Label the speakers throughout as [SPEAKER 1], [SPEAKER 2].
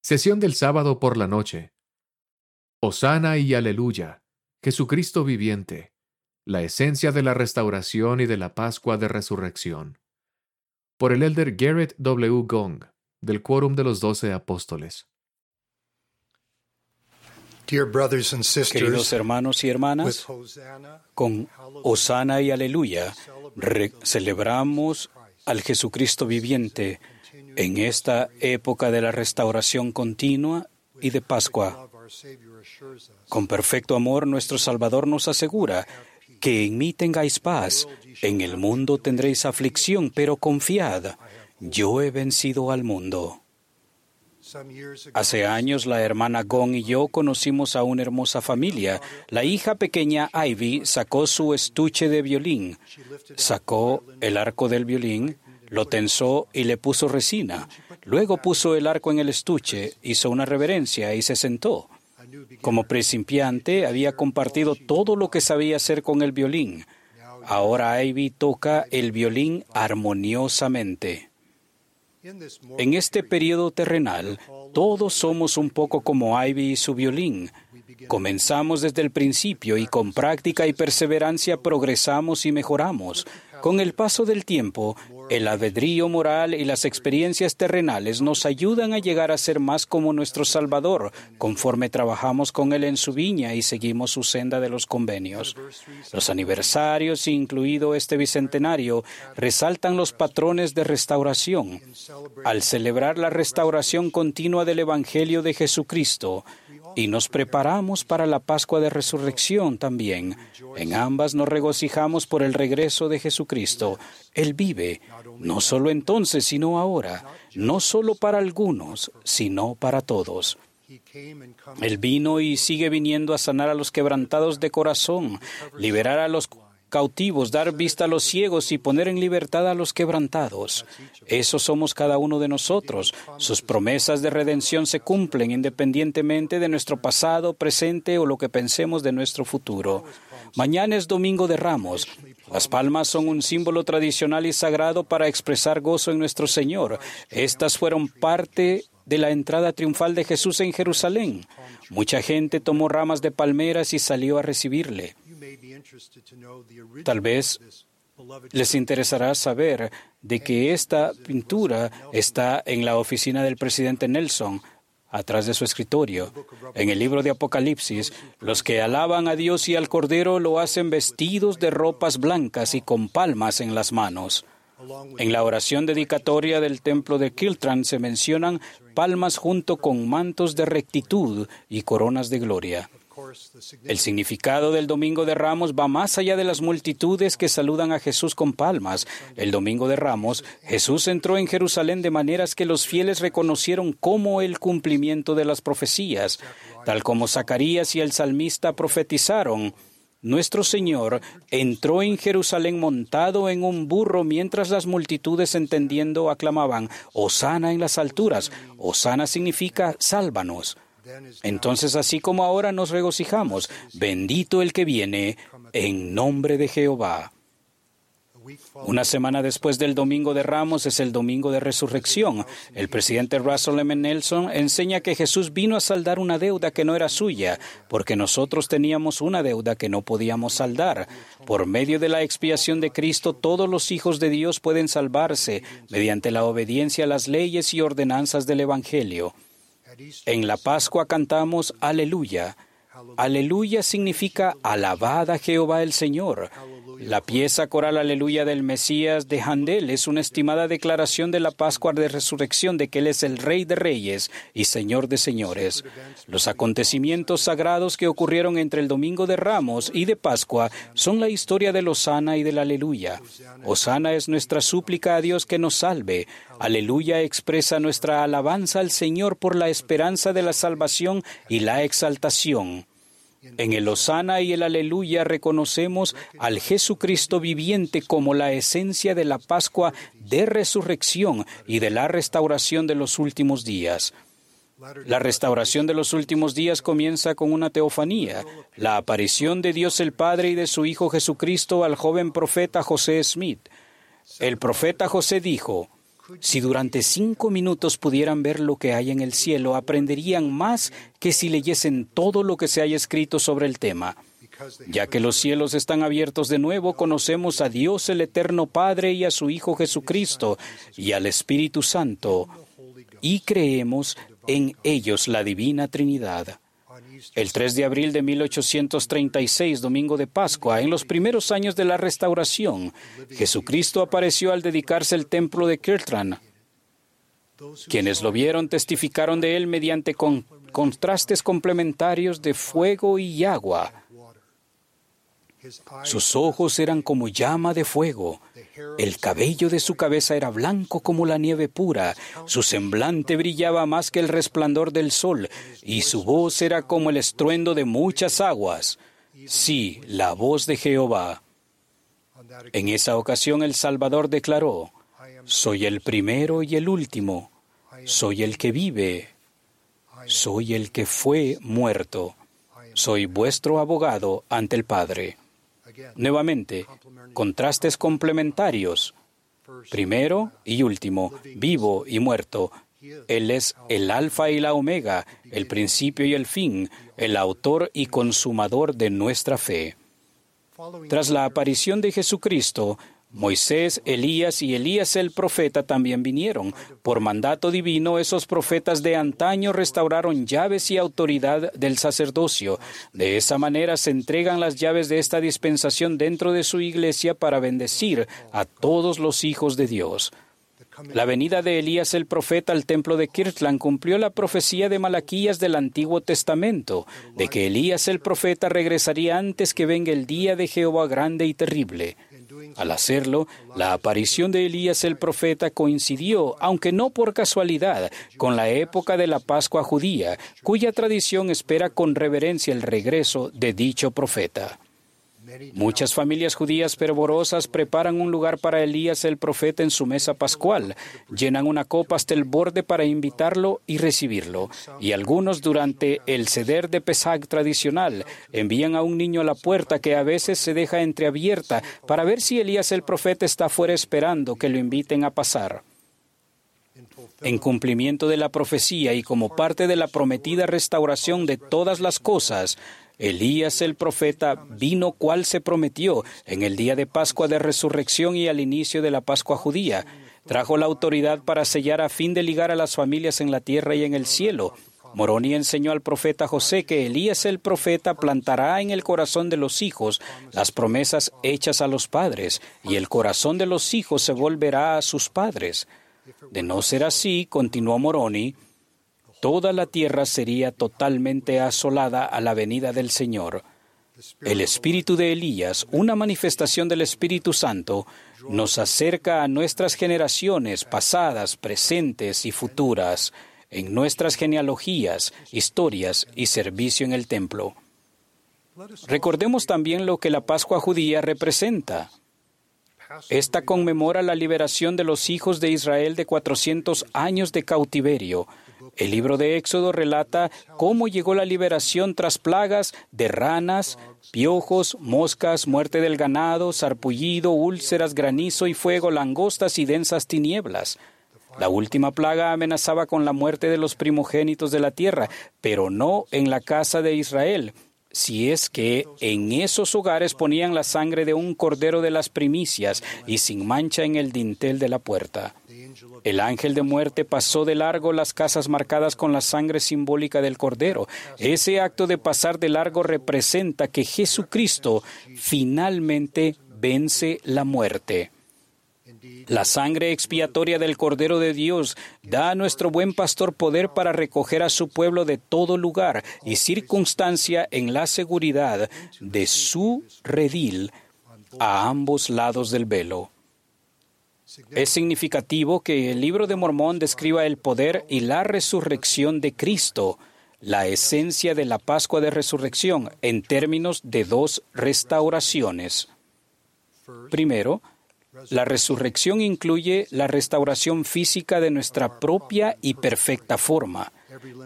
[SPEAKER 1] Sesión del sábado por la noche. Osana y aleluya. Jesucristo viviente. La esencia de la restauración y de la Pascua de Resurrección. Por el elder Garrett W. Gong, del Quórum de los Doce Apóstoles.
[SPEAKER 2] Queridos hermanos y hermanas, con Osana y Aleluya celebramos al Jesucristo viviente en esta época de la restauración continua y de Pascua. Con perfecto amor nuestro Salvador nos asegura que en mí tengáis paz, en el mundo tendréis aflicción, pero confiad, yo he vencido al mundo. Hace años la hermana Gong y yo conocimos a una hermosa familia. La hija pequeña Ivy sacó su estuche de violín, sacó el arco del violín, lo tensó y le puso resina. Luego puso el arco en el estuche, hizo una reverencia y se sentó. Como principiante había compartido todo lo que sabía hacer con el violín. Ahora Ivy toca el violín armoniosamente. En este periodo terrenal, todos somos un poco como Ivy y su violín. Comenzamos desde el principio y con práctica y perseverancia progresamos y mejoramos. Con el paso del tiempo, el albedrío moral y las experiencias terrenales nos ayudan a llegar a ser más como nuestro Salvador, conforme trabajamos con Él en su viña y seguimos su senda de los convenios. Los aniversarios, incluido este bicentenario, resaltan los patrones de restauración. Al celebrar la restauración continua del Evangelio de Jesucristo, y nos preparamos para la Pascua de Resurrección también. En ambas nos regocijamos por el regreso de Jesucristo. Él vive, no solo entonces, sino ahora, no solo para algunos, sino para todos. Él vino y sigue viniendo a sanar a los quebrantados de corazón, liberar a los cautivos, dar vista a los ciegos y poner en libertad a los quebrantados. Eso somos cada uno de nosotros. Sus promesas de redención se cumplen independientemente de nuestro pasado, presente o lo que pensemos de nuestro futuro. Mañana es Domingo de Ramos. Las palmas son un símbolo tradicional y sagrado para expresar gozo en nuestro Señor. Estas fueron parte de la entrada triunfal de Jesús en Jerusalén. Mucha gente tomó ramas de palmeras y salió a recibirle. Tal vez les interesará saber de que esta pintura está en la oficina del presidente Nelson, atrás de su escritorio. En el libro de Apocalipsis, los que alaban a Dios y al Cordero lo hacen vestidos de ropas blancas y con palmas en las manos. En la oración dedicatoria del templo de Kiltran se mencionan palmas junto con mantos de rectitud y coronas de gloria. El significado del Domingo de Ramos va más allá de las multitudes que saludan a Jesús con palmas. El Domingo de Ramos, Jesús entró en Jerusalén de maneras que los fieles reconocieron como el cumplimiento de las profecías, tal como Zacarías y el salmista profetizaron. Nuestro Señor entró en Jerusalén montado en un burro mientras las multitudes entendiendo aclamaban, Osana en las alturas. Osana significa sálvanos. Entonces, así como ahora nos regocijamos, bendito el que viene en nombre de Jehová. Una semana después del Domingo de Ramos es el Domingo de Resurrección. El presidente Russell M. Nelson enseña que Jesús vino a saldar una deuda que no era suya, porque nosotros teníamos una deuda que no podíamos saldar. Por medio de la expiación de Cristo, todos los hijos de Dios pueden salvarse mediante la obediencia a las leyes y ordenanzas del Evangelio. En la Pascua cantamos Aleluya. Aleluya significa alabada Jehová el Señor. La pieza coral Aleluya del Mesías de Handel es una estimada declaración de la Pascua de Resurrección de que Él es el Rey de Reyes y Señor de Señores. Los acontecimientos sagrados que ocurrieron entre el Domingo de Ramos y de Pascua son la historia de Osana y del Aleluya. Osana es nuestra súplica a Dios que nos salve. Aleluya expresa nuestra alabanza al Señor por la esperanza de la salvación y la exaltación. En el Osana y el Aleluya reconocemos al Jesucristo viviente como la esencia de la Pascua de resurrección y de la restauración de los últimos días. La restauración de los últimos días comienza con una teofanía, la aparición de Dios el Padre y de su Hijo Jesucristo al joven profeta José Smith. El profeta José dijo, Si durante cinco minutos pudieran ver lo que hay en el cielo, aprenderían más que si leyesen todo lo que se haya escrito sobre el tema. Ya que los cielos están abiertos de nuevo, conocemos a Dios el Eterno Padre y a su Hijo Jesucristo y al Espíritu Santo, y creemos en ellos la Divina Trinidad. El 3 de abril de 1836, domingo de Pascua, en los primeros años de la restauración, Jesucristo apareció al dedicarse el templo de Kirtland. Quienes lo vieron testificaron de él mediante contrastes complementarios de fuego y agua. Sus ojos eran como llama de fuego, el cabello de su cabeza era blanco como la nieve pura, su semblante brillaba más que el resplandor del sol, y su voz era como el estruendo de muchas aguas. Sí, la voz de Jehová. En esa ocasión el Salvador declaró, Soy el primero y el último, soy el que vive, soy el que fue muerto, soy vuestro abogado ante el Padre. Nuevamente, contrastes complementarios. Primero y último, vivo y muerto. Él es el alfa y la omega, el principio y el fin, el autor y consumador de nuestra fe. Tras la aparición de Jesucristo, Moisés, Elías y Elías el profeta también vinieron. Por mandato divino, esos profetas de antaño restauraron llaves y autoridad del sacerdocio. De esa manera se entregan las llaves de esta dispensación dentro de su iglesia para bendecir a todos los hijos de Dios. La venida de Elías el profeta al templo de Kirtland cumplió la profecía de Malaquías del Antiguo Testamento, de que Elías el profeta regresaría antes que venga el día de Jehová grande y terrible. Al hacerlo, la aparición de Elías el profeta coincidió, aunque no por casualidad, con la época de la Pascua judía, cuya tradición espera con reverencia el regreso de dicho profeta. Muchas familias judías fervorosas preparan un lugar para Elías el profeta en su mesa pascual, llenan una copa hasta el borde para invitarlo y recibirlo, y algunos durante el ceder de Pesach tradicional envían a un niño a la puerta que a veces se deja entreabierta para ver si Elías el profeta está fuera esperando que lo inviten a pasar. En cumplimiento de la profecía y como parte de la prometida restauración de todas las cosas, Elías el profeta vino cual se prometió en el día de Pascua de Resurrección y al inicio de la Pascua judía. Trajo la autoridad para sellar a fin de ligar a las familias en la tierra y en el cielo. Moroni enseñó al profeta José que Elías el profeta plantará en el corazón de los hijos las promesas hechas a los padres, y el corazón de los hijos se volverá a sus padres. De no ser así, continuó Moroni, toda la tierra sería totalmente asolada a la venida del Señor. El espíritu de Elías, una manifestación del Espíritu Santo, nos acerca a nuestras generaciones pasadas, presentes y futuras, en nuestras genealogías, historias y servicio en el templo. Recordemos también lo que la Pascua judía representa. Esta conmemora la liberación de los hijos de Israel de 400 años de cautiverio, el libro de Éxodo relata cómo llegó la liberación tras plagas de ranas, piojos, moscas, muerte del ganado, sarpullido, úlceras, granizo y fuego, langostas y densas tinieblas. La última plaga amenazaba con la muerte de los primogénitos de la tierra, pero no en la casa de Israel, si es que en esos hogares ponían la sangre de un cordero de las primicias y sin mancha en el dintel de la puerta. El ángel de muerte pasó de largo las casas marcadas con la sangre simbólica del Cordero. Ese acto de pasar de largo representa que Jesucristo finalmente vence la muerte. La sangre expiatoria del Cordero de Dios da a nuestro buen pastor poder para recoger a su pueblo de todo lugar y circunstancia en la seguridad de su redil a ambos lados del velo. Es significativo que el libro de Mormón describa el poder y la resurrección de Cristo, la esencia de la Pascua de Resurrección, en términos de dos restauraciones. Primero, la resurrección incluye la restauración física de nuestra propia y perfecta forma.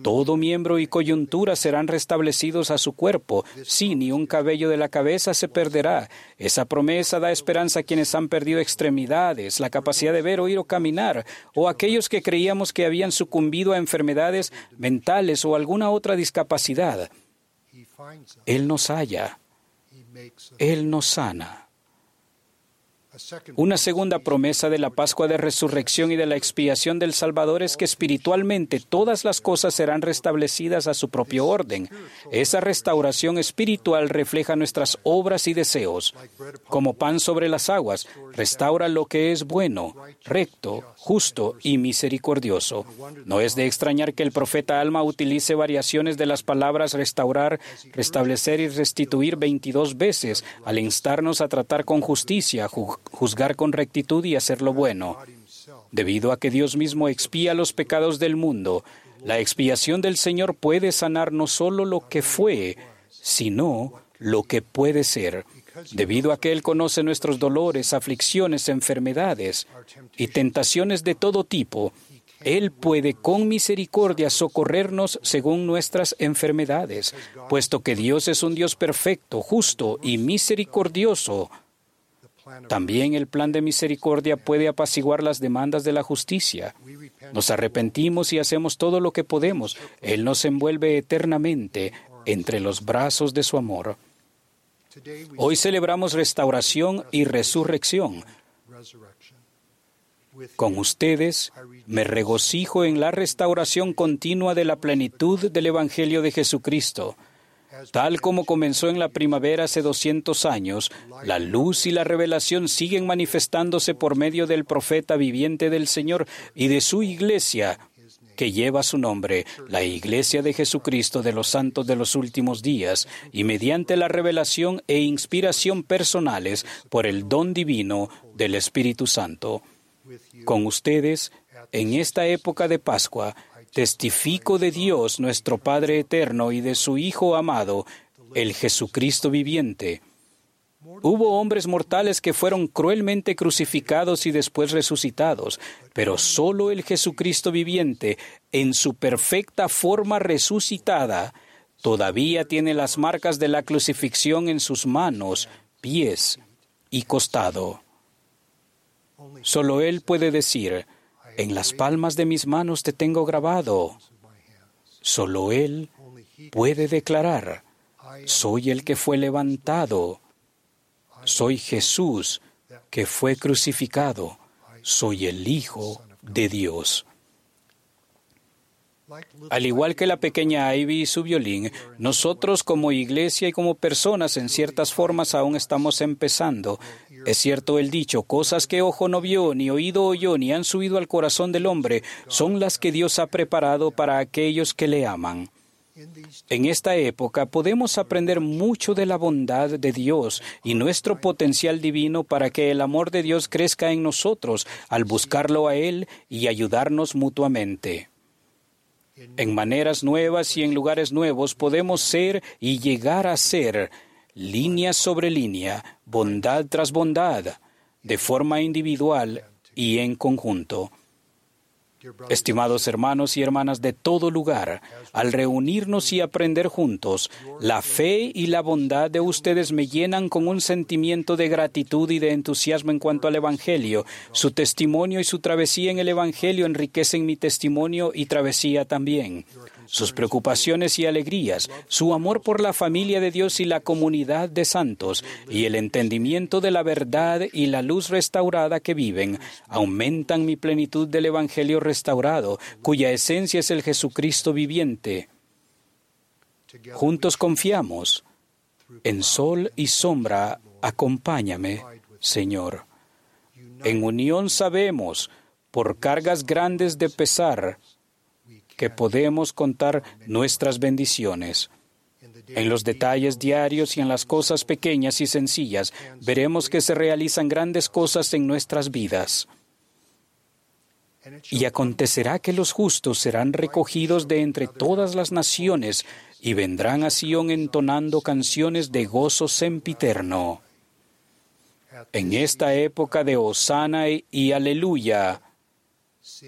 [SPEAKER 2] Todo miembro y coyuntura serán restablecidos a su cuerpo. Sí, ni un cabello de la cabeza se perderá. Esa promesa da esperanza a quienes han perdido extremidades, la capacidad de ver, oír o caminar, o aquellos que creíamos que habían sucumbido a enfermedades mentales o alguna otra discapacidad. Él nos halla. Él nos sana. Una segunda promesa de la Pascua de Resurrección y de la expiación del Salvador es que espiritualmente todas las cosas serán restablecidas a su propio orden. Esa restauración espiritual refleja nuestras obras y deseos. Como pan sobre las aguas, restaura lo que es bueno, recto, justo y misericordioso. No es de extrañar que el profeta Alma utilice variaciones de las palabras restaurar, restablecer y restituir 22 veces al instarnos a tratar con justicia, juzgar con rectitud y hacer lo bueno. Debido a que Dios mismo expía los pecados del mundo, la expiación del Señor puede sanar no solo lo que fue, sino lo que puede ser. Debido a que Él conoce nuestros dolores, aflicciones, enfermedades y tentaciones de todo tipo, Él puede con misericordia socorrernos según nuestras enfermedades, puesto que Dios es un Dios perfecto, justo y misericordioso. También el plan de misericordia puede apaciguar las demandas de la justicia. Nos arrepentimos y hacemos todo lo que podemos. Él nos envuelve eternamente entre los brazos de su amor. Hoy celebramos restauración y resurrección. Con ustedes me regocijo en la restauración continua de la plenitud del Evangelio de Jesucristo. Tal como comenzó en la primavera hace 200 años, la luz y la revelación siguen manifestándose por medio del profeta viviente del Señor y de su iglesia, que lleva su nombre, la Iglesia de Jesucristo de los Santos de los Últimos Días, y mediante la revelación e inspiración personales por el don divino del Espíritu Santo. Con ustedes, en esta época de Pascua, testifico de Dios nuestro Padre eterno y de su Hijo amado, el Jesucristo viviente. Hubo hombres mortales que fueron cruelmente crucificados y después resucitados, pero solo el Jesucristo viviente, en su perfecta forma resucitada, todavía tiene las marcas de la crucifixión en sus manos, pies y costado. Solo Él puede decir, en las palmas de mis manos te tengo grabado. Solo Él puede declarar, soy el que fue levantado, soy Jesús que fue crucificado, soy el Hijo de Dios. Al igual que la pequeña Ivy y su violín, nosotros como iglesia y como personas en ciertas formas aún estamos empezando. Es cierto el dicho, cosas que ojo no vio, ni oído oyó, ni han subido al corazón del hombre, son las que Dios ha preparado para aquellos que le aman. En esta época podemos aprender mucho de la bondad de Dios y nuestro potencial divino para que el amor de Dios crezca en nosotros al buscarlo a Él y ayudarnos mutuamente. En maneras nuevas y en lugares nuevos podemos ser y llegar a ser línea sobre línea, bondad tras bondad, de forma individual y en conjunto. Estimados hermanos y hermanas de todo lugar, al reunirnos y aprender juntos, la fe y la bondad de ustedes me llenan con un sentimiento de gratitud y de entusiasmo en cuanto al Evangelio. Su testimonio y su travesía en el Evangelio enriquecen mi testimonio y travesía también sus preocupaciones y alegrías, su amor por la familia de Dios y la comunidad de santos, y el entendimiento de la verdad y la luz restaurada que viven, aumentan mi plenitud del Evangelio restaurado, cuya esencia es el Jesucristo viviente. Juntos confiamos. En sol y sombra, acompáñame, Señor. En unión sabemos, por cargas grandes de pesar, que podemos contar nuestras bendiciones. En los detalles diarios y en las cosas pequeñas y sencillas veremos que se realizan grandes cosas en nuestras vidas. Y acontecerá que los justos serán recogidos de entre todas las naciones y vendrán a Sion entonando canciones de gozo sempiterno. En esta época de Osana y Aleluya,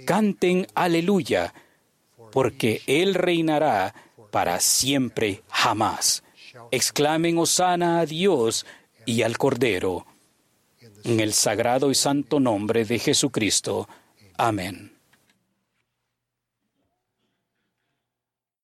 [SPEAKER 2] canten Aleluya porque Él reinará para siempre jamás. Exclamen Osana a Dios y al Cordero. En el sagrado y santo nombre de Jesucristo. Amén.